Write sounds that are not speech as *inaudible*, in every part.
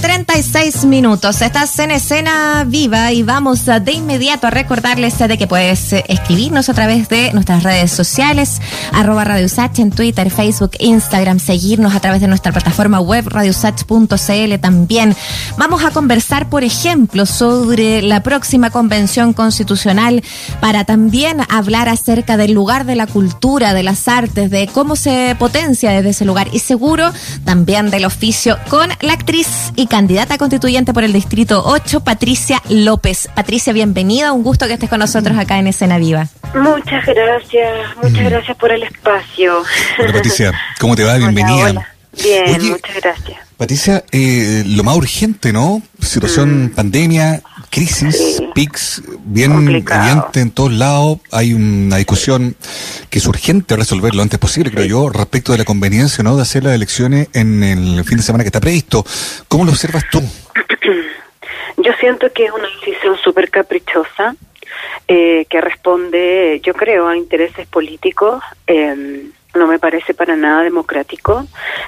36 minutos. Estás en escena viva y vamos de inmediato a recordarles de que puedes escribirnos a través de nuestras redes sociales, arroba Radio Usach en Twitter, Facebook, Instagram, seguirnos a través de nuestra plataforma web radiosach.cl también. Vamos a conversar, por ejemplo, sobre la próxima convención constitucional para también hablar acerca del lugar de la cultura, de las artes, de cómo se potencia desde ese lugar y seguro también del oficio con la actriz y candidata constituyente por el Distrito 8, Patricia López. Patricia, bienvenida, un gusto que estés con nosotros acá en Escena Viva. Muchas gracias, muchas mm. gracias por el espacio. Hola Patricia, ¿cómo te va? *laughs* Bienvenida. Bien, muchas gracias. Patricia, eh, lo más urgente, ¿no? Situación mm. pandemia, crisis, PICS, bien evidente en todos lados. Hay una discusión que es urgente resolver lo antes posible, creo yo, respecto de la conveniencia, ¿no? De hacer las elecciones en el fin de semana que está previsto. ¿Cómo lo observas tú? *clears throat* Yo siento que es una decisión súper caprichosa, eh, que responde, yo creo, a intereses políticos. Eh, no me parece para nada democrático.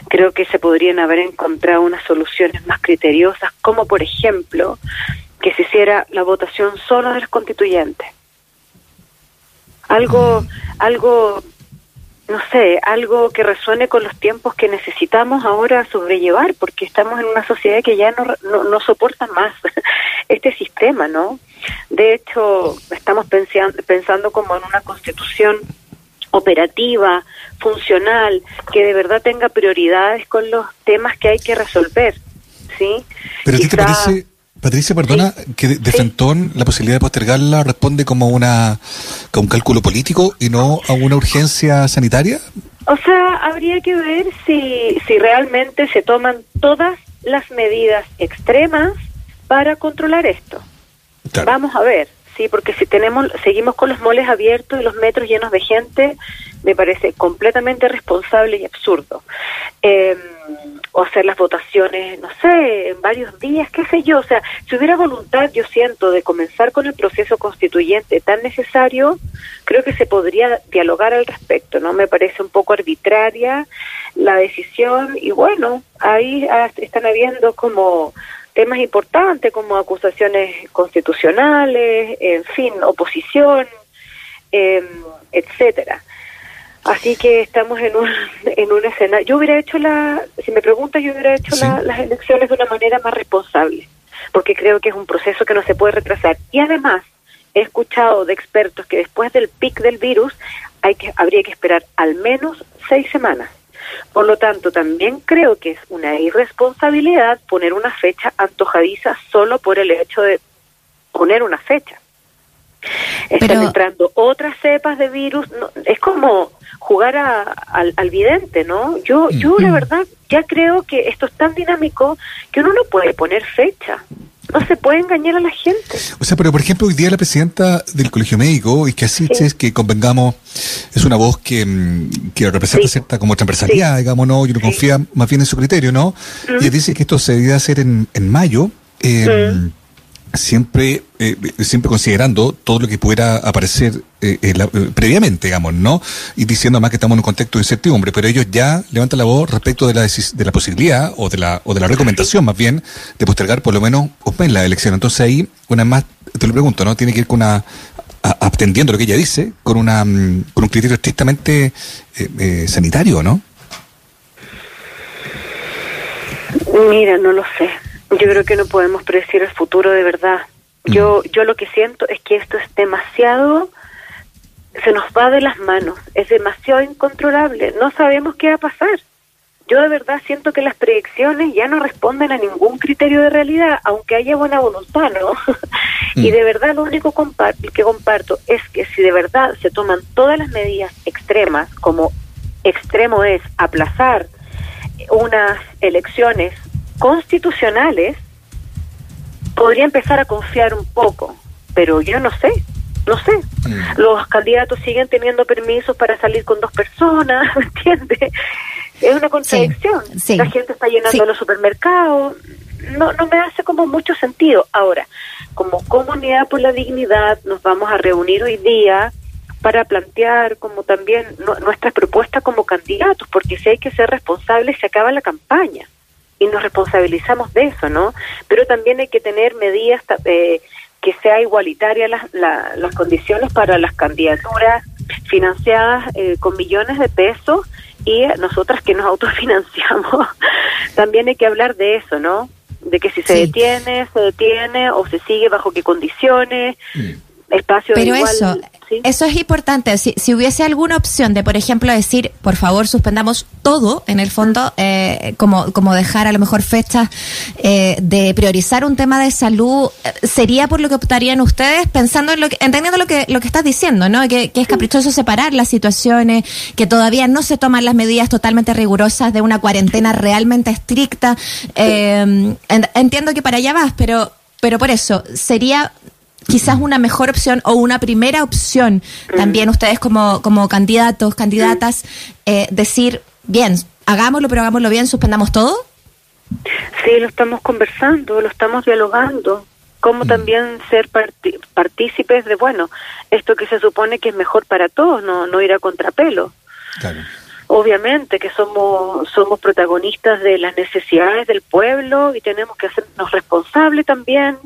Creo que se podrían haber encontrado unas soluciones más criteriosas, como por ejemplo que se hiciera la votación solo de los constituyentes. Algo, algo, no sé, algo que resuene con los tiempos que necesitamos ahora sobrellevar, porque estamos en una sociedad que ya no, no, no soporta más *laughs* este sistema, ¿no? De hecho, estamos pensando, pensando como en una constitución operativa, funcional, que de verdad tenga prioridades con los temas que hay que resolver, ¿sí? Pero ¿qué te parece, Patricia, perdona, que de, Fentón la posibilidad de postergarla responde como una como un cálculo político y no a una urgencia sanitaria? O sea, habría que ver si, si realmente se toman todas las medidas extremas para controlar esto. Vamos a ver. Sí, porque si tenemos, seguimos con los moles abiertos y los metros llenos de gente, me parece completamente responsable y absurdo. Eh, o hacer las votaciones, no sé, en varios días, qué sé yo. O sea, si hubiera voluntad, yo siento, de comenzar con el proceso constituyente tan necesario, creo que se podría dialogar al respecto, ¿no? Me parece un poco arbitraria la decisión y bueno, ahí están habiendo como temas importantes como acusaciones constitucionales, en fin, oposición, eh, etcétera. Así que estamos en un, *laughs* en una escena. Yo hubiera hecho la, si me preguntas, yo hubiera hecho las elecciones de una manera más responsable, porque creo que es un proceso que no se puede retrasar. Y además, he escuchado de expertos que después del pic del virus hay que, habría que esperar al menos seis semanas. Por lo tanto, también creo que es una irresponsabilidad poner una fecha antojadiza solo por el hecho de poner una fecha. Están entrando otras cepas de virus. es como jugar al, al, vidente, ¿no? Yo, yo la verdad ya creo que esto es tan dinámico que uno no puede poner fecha no se puede engañar a la gente. O sea, pero por ejemplo, hoy día la presidenta del Colegio Médico, y que así es que convengamos, es una voz que, mm, que representa cierta como otra empresarial, digamos, ¿no? Y uno confía más bien en su criterio, ¿no? Y dice que esto se debía hacer en, en mayo. Eh, siempre eh, siempre considerando todo lo que pudiera aparecer eh, eh, previamente, digamos, ¿no? Y diciendo más que estamos en un contexto de incertidumbre, pero ellos ya levantan la voz respecto de la, de la posibilidad o de la, o de la recomendación más bien de postergar por lo menos mes la elección. Entonces ahí, una más, te lo pregunto, ¿no? Tiene que ir con una, atendiendo lo que ella dice, con, una, mm, con un criterio estrictamente sanitario, ¿no? Mira, no lo sé. Yo creo que no podemos predecir el futuro de verdad. Mm. Yo, yo lo que siento es que esto es demasiado, se nos va de las manos, es demasiado incontrolable, no sabemos qué va a pasar. Yo de verdad siento que las predicciones ya no responden a ningún criterio de realidad, aunque haya buena voluntad, ¿no? *laughs* y mm. de verdad lo único que comparto es que si de verdad se toman todas las medidas extremas, como extremo es aplazar unas elecciones constitucionales, podría empezar a confiar un poco, pero yo no sé, no sé. Mm. Los candidatos siguen teniendo permisos para salir con dos personas, *laughs* ¿me entiendes? Es una contradicción. La gente está llenando los supermercados. No, no me hace como mucho sentido. Ahora, como comunidad por la dignidad, nos vamos a reunir hoy día para plantear como también nuestras propuestas como candidatos, porque si hay que ser responsables, se acaba la campaña. Y nos responsabilizamos de eso, ¿no? Pero también hay que tener medidas eh, que sea igualitaria las, las condiciones para las candidaturas financiadas eh, con millones de pesos y nosotras que nos *laughs* autofinanciamos. también hay que hablar de eso, ¿no? De que si se detiene, se detiene o se sigue bajo qué condiciones. Mm. Espacio Pero eso, eso es importante. Si, si, hubiese alguna opción de, por ejemplo, decir, por favor, suspendamos todo, en el fondo, eh, como, como dejar a lo mejor fechas eh, de priorizar un tema de salud, ¿sería por lo que optarían ustedes, pensando en lo que, entendiendo lo que, lo que estás diciendo, ¿no? Que, es caprichoso separar las situaciones, que todavía no se toman las medidas totalmente rigurosas de una cuarentena realmente estricta. Eh, entiendo que para allá vas, pero pero por eso, sería quizás una mejor opción o una primera opción también ustedes como, como candidatos, candidatas, eh, decir, bien, hagámoslo, pero hagámoslo bien, suspendamos todo? Sí, lo estamos conversando, lo estamos dialogando. Como también ser partícipes de, bueno, esto que se supone que es mejor para todos, no, no ir a contrapelo. Obviamente que somos, somos protagonistas de las necesidades del pueblo y tenemos que hacernos responsables también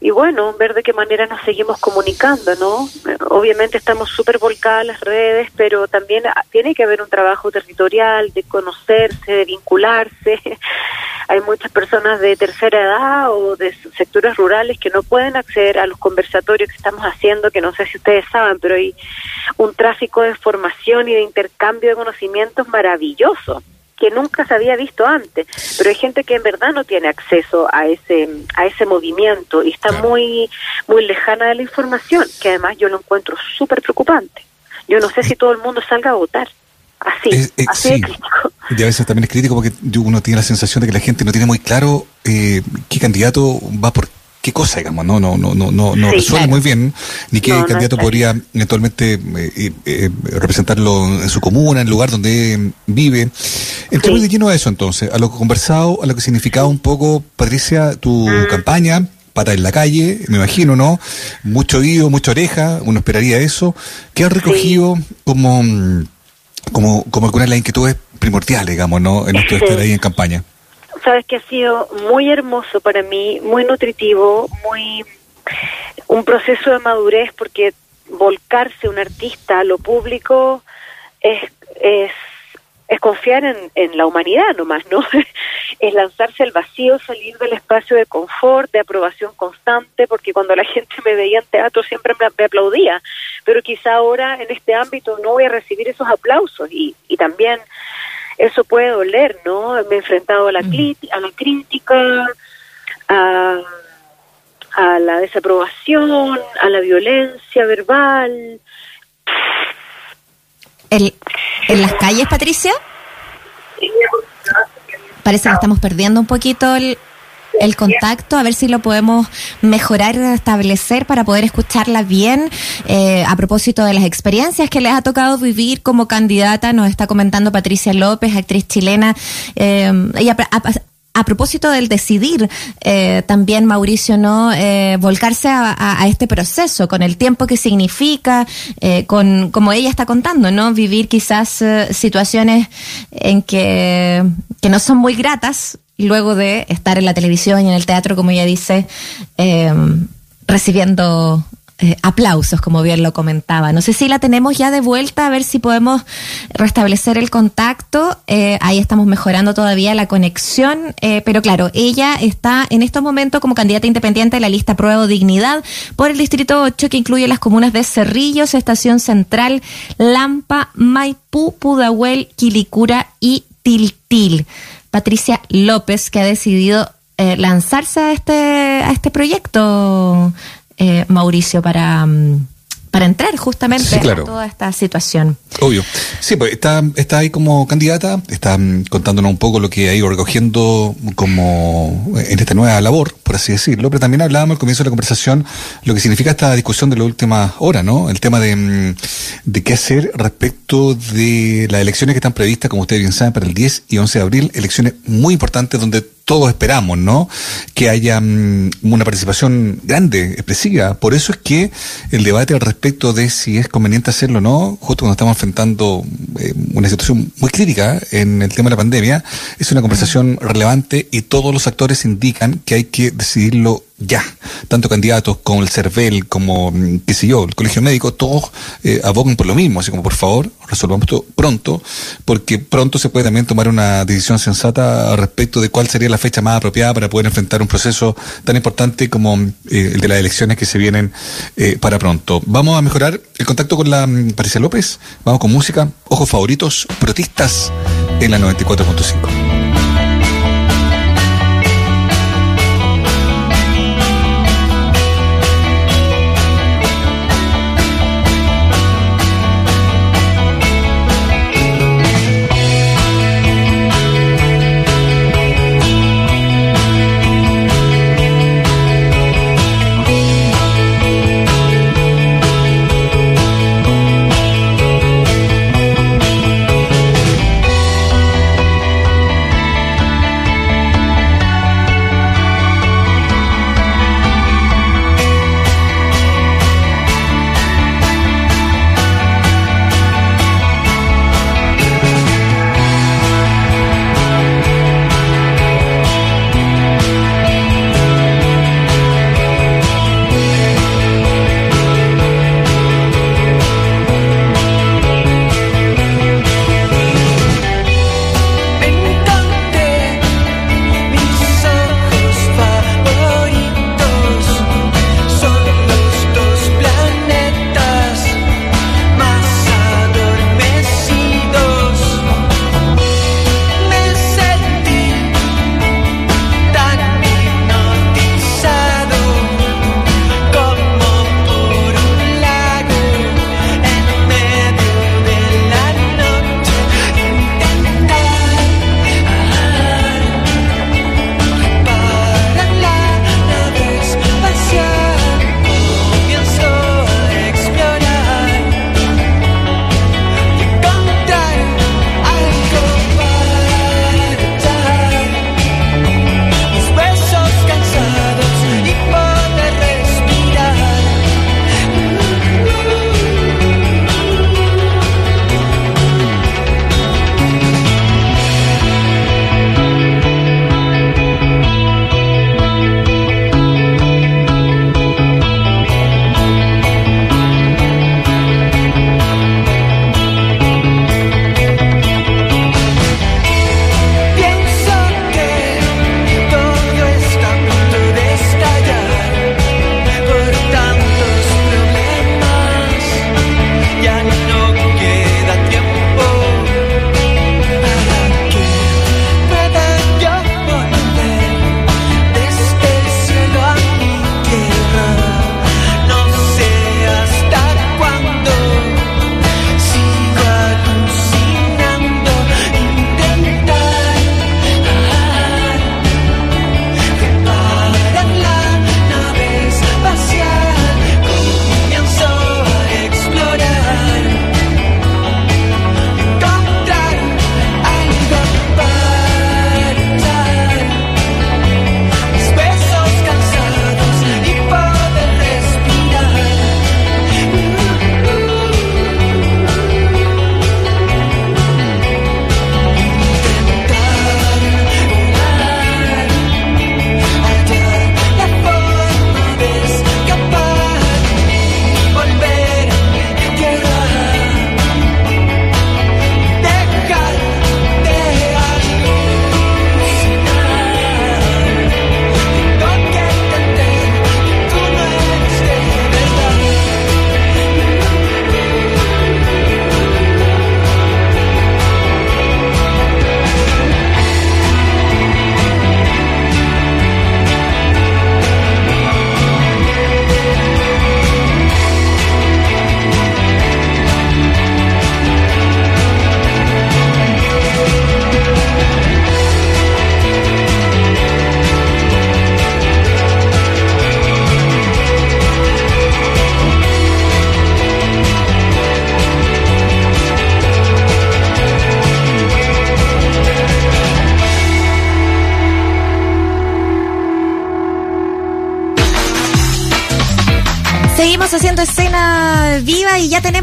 y bueno, ver de qué manera nos seguimos comunicando, ¿no? Obviamente estamos súper volcadas las redes, pero también tiene que haber un trabajo territorial de conocerse, de vincularse. *laughs* hay muchas personas de tercera edad o de sectores rurales que no pueden acceder a los conversatorios que estamos haciendo, que no sé si ustedes saben, pero hay un tráfico de formación y de intercambio de conocimientos maravilloso que nunca se había visto antes, pero hay gente que en verdad no tiene acceso a ese a ese movimiento y está muy muy lejana de la información, que además yo lo encuentro súper preocupante. Yo no sé si todo el mundo salga a votar. Así, así de crítico. Y a veces también es crítico porque uno tiene la sensación de que la gente no tiene muy claro eh, qué candidato va por qué cosa, digamos, no, no, no, no, no, no resuelve muy bien, ni qué candidato podría eventualmente eh, eh, representarlo en su comuna, en el lugar donde vive. Entremos de lleno a eso entonces, a lo que conversado, a lo que significaba un poco, Patricia, tu mm. campaña, para en la calle, me imagino, ¿no? Mucho oído, mucha oreja, uno esperaría eso. ¿Qué ha recogido como, como, como alguna de las inquietudes primordiales, digamos, ¿no? En esto de estar ahí en campaña sabes que ha sido muy hermoso para mí, muy nutritivo, muy un proceso de madurez porque volcarse un artista a lo público es, es, confiar en, la humanidad nomás, ¿no? *laughs* es lanzarse al vacío, salir del espacio de confort, de aprobación constante, porque cuando la gente me veía en teatro siempre me, me aplaudía, pero quizá ahora en este ámbito no voy a recibir esos aplausos y, y también eso puede doler, ¿no? Me he enfrentado a la, mm. a la crítica, a, a la desaprobación, a la violencia verbal. ¿El, ¿En las calles, Patricia? Parece que estamos perdiendo un poquito el, el contacto, a ver si lo podemos mejorar, establecer para poder escucharla bien. Eh, a propósito de las experiencias que les ha tocado vivir como candidata, nos está comentando Patricia López, actriz chilena. Eh, ella a propósito del decidir eh, también Mauricio no eh, volcarse a, este proceso con el tiempo que significa eh, con como ella está contando no vivir quizás situaciones en que que no son muy gratas luego de estar en la televisión y en el teatro, como ella dice, eh, recibiendo eh, aplausos, como bien lo comentaba. No sé si la tenemos ya de vuelta, a ver si podemos restablecer el contacto. Eh, ahí estamos mejorando todavía la conexión, pero claro, ella está en estos momentos como candidata independiente de la lista Prueba Dignidad por el Distrito 8, que incluye las comunas de Cerrillos, Estación Central, Lampa, Maipú, Pudahuel, Quilicura y Tiltil. Patricia López, que ha decidido eh, lanzarse a este, a este proyecto, eh, Mauricio, para... Mm, para entrar justamente en toda esta situación. Obvio. Sí, pues está, está ahí como candidata, está mm, contándonos un poco lo que ha ido recogiendo como en esta nueva labor, por así decirlo, pero también hablábamos al comienzo de la conversación lo que significa esta discusión de la última hora, ¿no? El tema de, mm, de qué hacer respecto de las elecciones que están previstas, como ustedes bien saben, para el 10 y 11 de abril, elecciones muy importantes donde todos esperamos, ¿no? Que haya mm, una participación grande, expresiva. Por eso es que el debate al respecto de si es conveniente hacerlo o no, justo cuando estamos enfrentando eh, una situación muy crítica en el tema de la pandemia, es una conversación relevante y todos los actores indican que hay que decidirlo ya. Tanto candidatos como el CERVEL, como, mm, qué sé yo, el Colegio Médico, todos eh, abogan por lo mismo. Así como, por favor, resolvamos esto pronto, porque pronto se puede también tomar una decisión sensata respecto de cuál sería la fecha más apropiada para poder enfrentar un proceso tan importante como eh, el de las elecciones que se vienen eh, para pronto. Vamos a mejorar el contacto con la mm, Patricia López. Vamos con música. Ojos favoritos, protistas en la 94.5.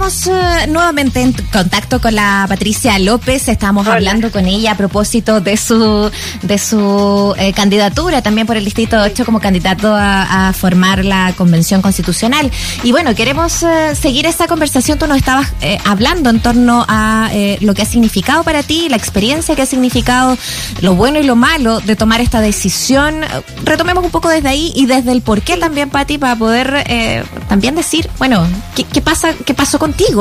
tenemos uh, nuevamente en contacto con la Patricia López. Estamos hablando con ella a propósito de su de su eh, candidatura también por el Distrito 8 como candidato a, a, formar la Convención Constitucional. Y bueno, queremos uh, seguir esta conversación. Tú nos estabas eh, hablando en torno a eh, lo que ha significado para ti, la experiencia que ha significado, lo bueno y lo malo de tomar esta decisión. Retomemos un poco desde ahí y desde el por qué también, Pati, para poder también decir, bueno, ¿qué, ¿qué, pasa, qué pasó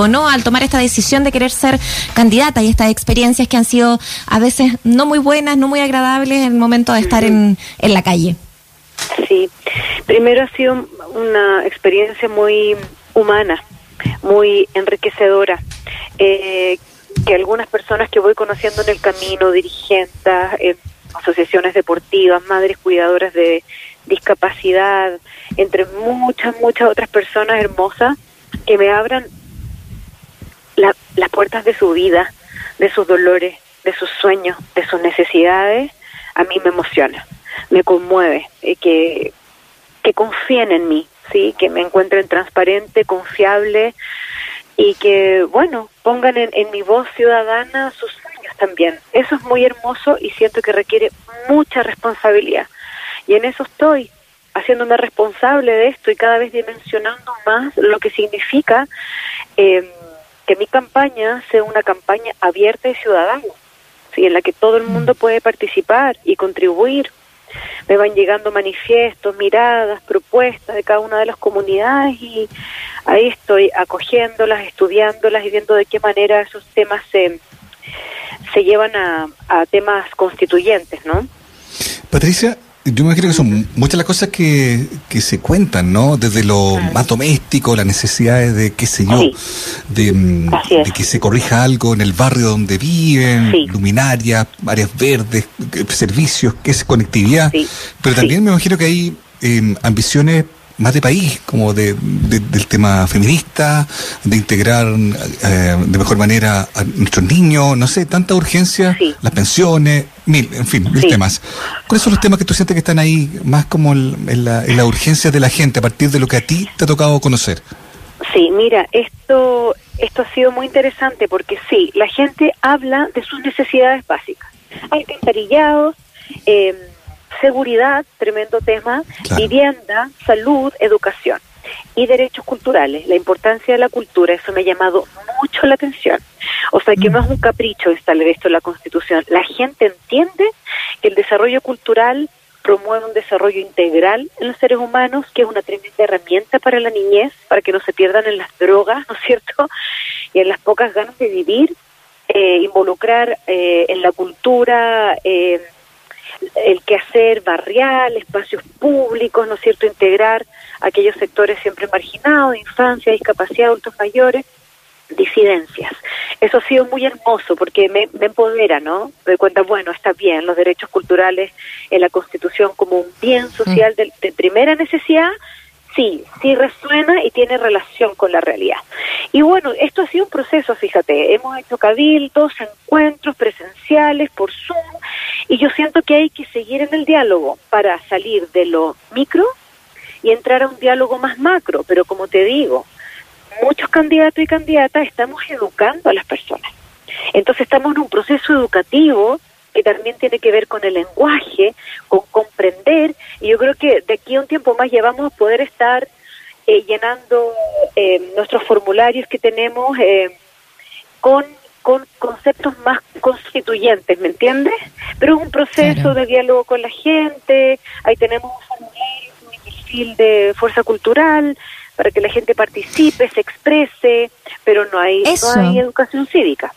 no? Al tomar esta decisión de querer ser candidata y estas experiencias que han sido a veces no muy buenas, no muy agradables en el momento de estar en, en la calle. Sí, primero ha sido una experiencia muy humana, muy enriquecedora. Eh, que algunas personas que voy conociendo en el camino, dirigentes, eh, asociaciones deportivas, madres cuidadoras de discapacidad, entre muchas, muchas otras personas hermosas que me abran la, las puertas de su vida, de sus dolores, de sus sueños, de sus necesidades, a mí me emociona, me conmueve, eh, que, que confíen en mí, sí, que me encuentren transparente, confiable y que, bueno, pongan en, en mi voz ciudadana sus sueños también. Eso es muy hermoso y siento que requiere mucha responsabilidad. Y en eso estoy, haciéndome responsable de esto y cada vez dimensionando más lo que significa eh, que mi campaña sea una campaña abierta y ciudadana, ¿sí? en la que todo el mundo puede participar y contribuir. Me van llegando manifiestos, miradas, propuestas de cada una de las comunidades y ahí estoy acogiéndolas, estudiándolas y viendo de qué manera esos temas se, se llevan a, a temas constituyentes, ¿no? Patricia, yo me imagino que son muchas las cosas que, que se cuentan, ¿no? Desde lo más doméstico, las necesidades de, qué sé yo, Sí. de, mm, de que se corrija algo en el barrio donde viven, Sí. luminarias, áreas verdes, que- servicios, que es conectividad. Sí. Pero también me imagino que hay eh, ambiciones más de país, como de, de- del tema feminista, de integrar eh, de mejor manera a nuestros niños, no sé, tanta urgencia, Sí. las pensiones, mil, en fin, mil Sí. temas. ¿Cuáles son los temas que tú sientes que están ahí más como en, la, en la urgencia de la gente a partir de lo que a ti te ha tocado conocer? Sí, mira, esto, esto ha sido muy interesante porque sí, la gente habla de sus necesidades básicas. Alcantarillados, eh, seguridad, tremendo tema, Claro. vivienda, salud, educación y derechos culturales. La importancia de la cultura, eso me ha llamado mucho la atención. O sea, que no es un capricho instalar esto en la Constitución. La gente entiende que el desarrollo cultural promueve un desarrollo integral en los seres humanos, que es una tremenda herramienta para la niñez, para que no se pierdan en las drogas, ¿no es cierto? *laughs* Y en las pocas ganas de vivir, eh, involucrar eh, en la cultura eh, el quehacer barrial, espacios públicos, ¿no es cierto? Integrar aquellos sectores siempre marginados, infancia, discapacidad, adultos mayores, disidencias. Eso ha sido muy hermoso porque me, me empodera, ¿no? Me doy cuenta, bueno, está bien, los derechos culturales en la Constitución como un bien social de, de primera necesidad, sí, sí resuena y tiene relación con la realidad. Y bueno, esto ha sido un proceso, fíjate, hemos hecho cabildos, encuentros presenciales por Zoom, y yo siento que hay que seguir en el diálogo para salir de lo micro y entrar a un diálogo más macro, pero como te digo, muchos candidatos y candidatas estamos educando a las personas. Entonces estamos en un proceso educativo que también tiene que ver con el lenguaje, con comprender, y yo creo que de aquí a un tiempo más ya vamos a poder estar eh, llenando eh, nuestros formularios que tenemos eh, con, con conceptos más constituyentes, ¿me entiendes? Pero es un proceso Claro. de diálogo con la gente, ahí tenemos un formulario, un perfil de fuerza cultural, para que la gente participe, se exprese, pero no hay, Eso. no hay educación cívica.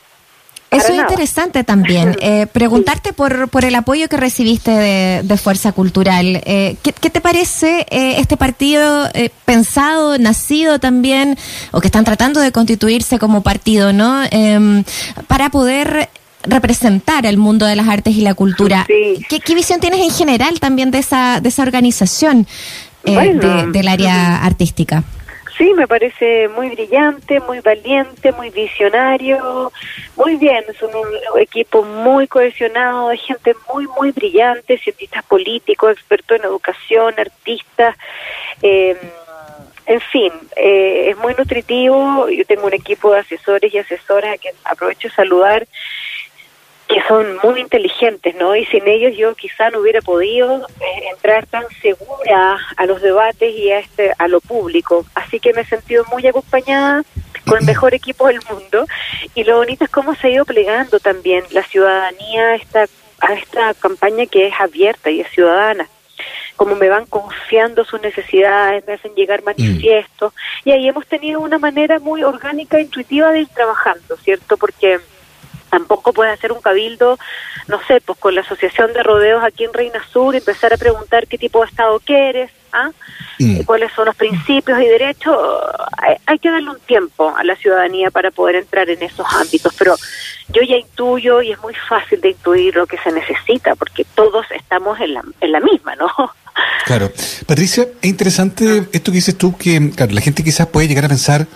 Eso es interesante también. *laughs* Eh, preguntarte por, por el apoyo que recibiste de, de Fuerza Cultural. Eh, ¿qué, qué te parece eh, este partido eh, pensado, nacido también, o que están tratando de constituirse como partido, ¿no? Em, para poder representar al mundo de las artes y la cultura. Sí. ¿Qué, qué visión tienes en general también de esa, de esa organización Bueno. de- del área artística? Sí, me parece muy brillante, muy valiente, muy visionario, muy bien, es un, un equipo muy cohesionado, de gente muy, muy brillante, cientistas políticos, expertos en educación, artistas, eh, en fin, eh, es muy nutritivo. Yo tengo un equipo de asesores y asesoras a quien aprovecho de saludar que son muy inteligentes, ¿no? Y sin ellos yo quizá no hubiera podido eh, entrar tan segura a los debates y a este a lo público. Así que me he sentido muy acompañada con el mejor equipo del mundo y lo bonito es cómo se ha ido plegando también la ciudadanía a esta, a esta campaña que es abierta y es ciudadana como me van confiando sus necesidades, me hacen llegar manifiestos, y ahí hemos tenido una manera muy orgánica e intuitiva de ir trabajando, ¿cierto? Porque tampoco puede hacer un cabildo, no sé, pues con la Asociación de Rodeos aquí en Reina Sur, empezar a preguntar qué tipo de Estado quieres, ¿ah? Mm. cuáles son los principios y derechos. Hay, que darle un tiempo a la ciudadanía para poder entrar en esos ámbitos, pero yo ya intuyo y es muy fácil de intuir lo que se necesita, porque todos estamos en la, en la misma, ¿no? *laughs* Claro. Patricia, es interesante esto que dices tú, que la gente quizás puede llegar a pensar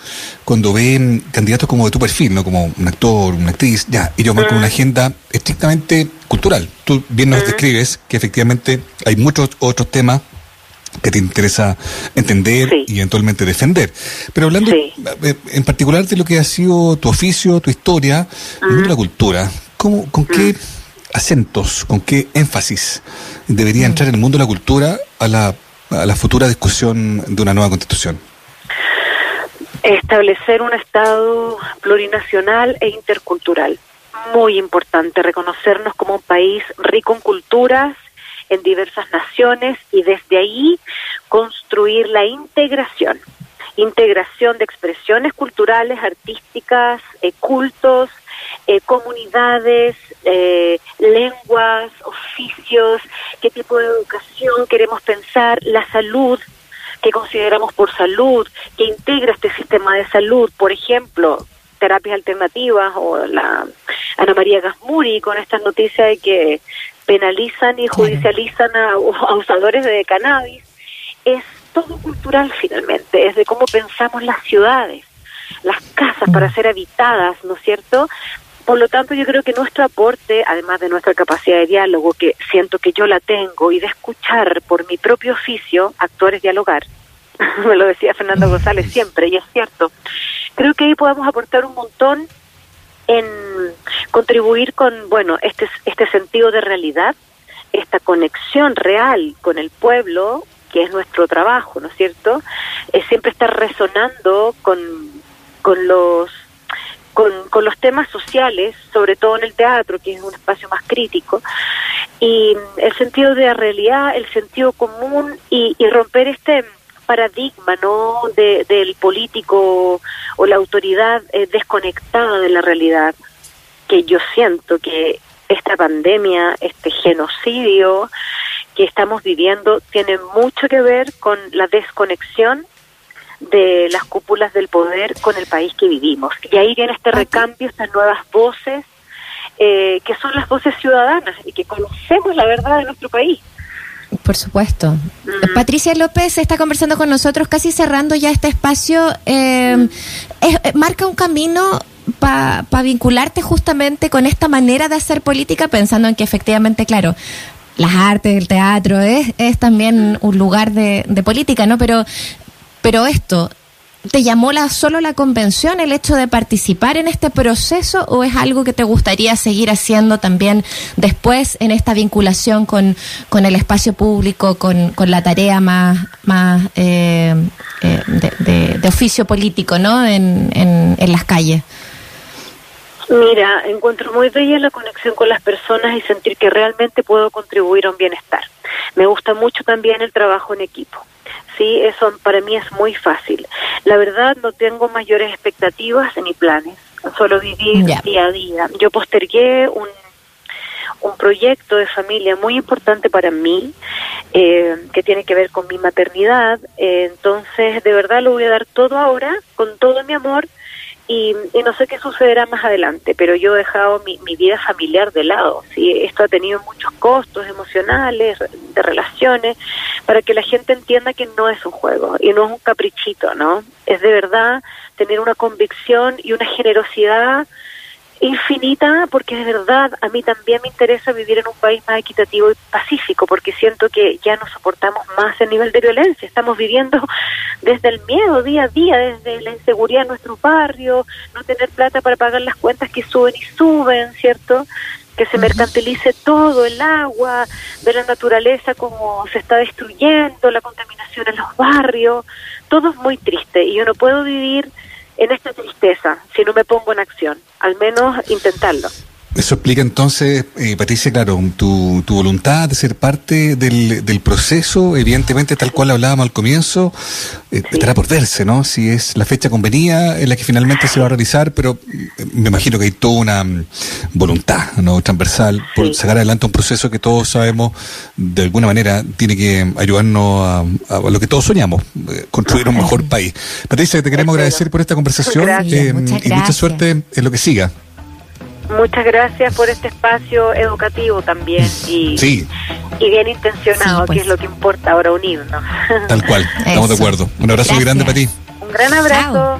cuando ve candidatos como de tu perfil, ¿no? Como un actor, una actriz, ya, y yo con una agenda estrictamente cultural. Tú bien nos describes que efectivamente hay muchos otros temas que te interesa entender y eventualmente defender. Pero hablando eh, en particular de lo que ha sido tu oficio, tu historia, la cultura, ¿cómo, ¿con qué acentos, con qué énfasis debería entrar en el mundo de la cultura a la, a la futura discusión de una nueva constitución? Establecer un Estado plurinacional e intercultural. Muy importante reconocernos como un país rico en culturas, en diversas naciones y desde ahí construir la integración. Integración de expresiones culturales, artísticas, eh, cultos, eh, comunidades, eh, lenguas, oficios, qué tipo de educación queremos pensar, la salud, que consideramos por salud, que integra este sistema de salud, por ejemplo, terapias alternativas o la Ana María Gasmuri con esta noticia de que penalizan y judicializan a, *laughs* a usadores de cannabis, es todo cultural finalmente, es de cómo pensamos las ciudades, las casas para mm. ser habitadas, ¿no es cierto? Por lo tanto, yo creo que nuestro aporte, además de nuestra capacidad de diálogo, que siento que yo la tengo, y de escuchar por mi propio oficio, actuar es dialogar, *laughs* me lo decía Fernando González siempre, y es cierto, creo que ahí podemos aportar un montón en contribuir con, bueno, este, este sentido de realidad, esta conexión real con el pueblo, que es nuestro trabajo, ¿no es cierto? Es siempre estar resonando con, con los con, con los temas sociales, sobre todo en el teatro, que es un espacio más crítico, y el sentido de la realidad, el sentido común y, y romper este paradigma no de, del político o la autoridad eh, desconectada de la realidad que yo siento que esta pandemia este genocidio que estamos viviendo tiene mucho que ver con la desconexión de las cúpulas del poder con el país que vivimos. Y ahí viene este recambio, estas nuevas voces, eh, que son las voces ciudadanas y que conocemos la verdad de nuestro país. Por supuesto. Mm. Patricia López está conversando con nosotros, casi cerrando ya este espacio. Eh, eh, marca un camino para vincularte justamente con esta manera de hacer política, pensando en que efectivamente, claro, las artes, el teatro es, es también un lugar de, de política, ¿no? Pero pero esto, ¿te llamó la, solo la convención el hecho de participar en este proceso o es algo que te gustaría seguir haciendo también después en esta vinculación con, con el espacio público, con, con la tarea más, más eh, eh, de, oficio político ¿no? en, en las calles? Mira, encuentro muy bella la conexión con las personas y sentir que realmente puedo contribuir a un bienestar. Me gusta mucho también el trabajo en equipo. Sí, eso para mí es muy fácil. La verdad no tengo mayores expectativas ni planes, solo vivir día a día. Yo postergué un, un proyecto de familia muy importante para mí, eh, que tiene que ver con mi maternidad. Eh, entonces, de verdad lo voy a dar todo ahora, con todo mi amor, y, no sé qué sucederá más adelante, pero yo he dejado mi, mi, vida familiar de lado. ¿sí? Esto ha tenido muchos costos emocionales, de relaciones, para que la gente entienda que no es un juego y no es un caprichito, ¿no? Es de verdad tener una convicción y una generosidad infinita porque de verdad a mí también me interesa vivir en un país más equitativo y pacífico porque siento que ya no soportamos más el nivel de violencia. Estamos viviendo desde el miedo día a día, desde la inseguridad en nuestro barrio, no tener plata para pagar las cuentas que suben y suben, ¿cierto? Que se mercantilice todo, el agua, de la naturaleza como se está destruyendo, la contaminación en los barrios, todo es muy triste y yo no puedo vivir en esta tristeza si no me pongo en acción, al menos intentarlo. Eso explica entonces, eh, Patricia, claro, tu, tu voluntad de ser parte del, del proceso, evidentemente tal cual hablábamos al comienzo, eh, estará por verse, ¿no? Si es la fecha convenida en la que finalmente se va a realizar, pero eh, me imagino que hay toda una mm, voluntad, ¿no? Transversal por sacar adelante un proceso que todos sabemos, de alguna manera, tiene que ayudarnos a, a lo que todos soñamos, eh, construir un mejor país. Patricia, te queremos agradecer por esta conversación y mucha suerte en lo que siga. Muchas gracias por este espacio educativo también y, y bien intencionado, que es pues. lo que importa ahora unirnos. Tal cual, estamos de acuerdo. Un abrazo muy grande para ti. Un gran abrazo.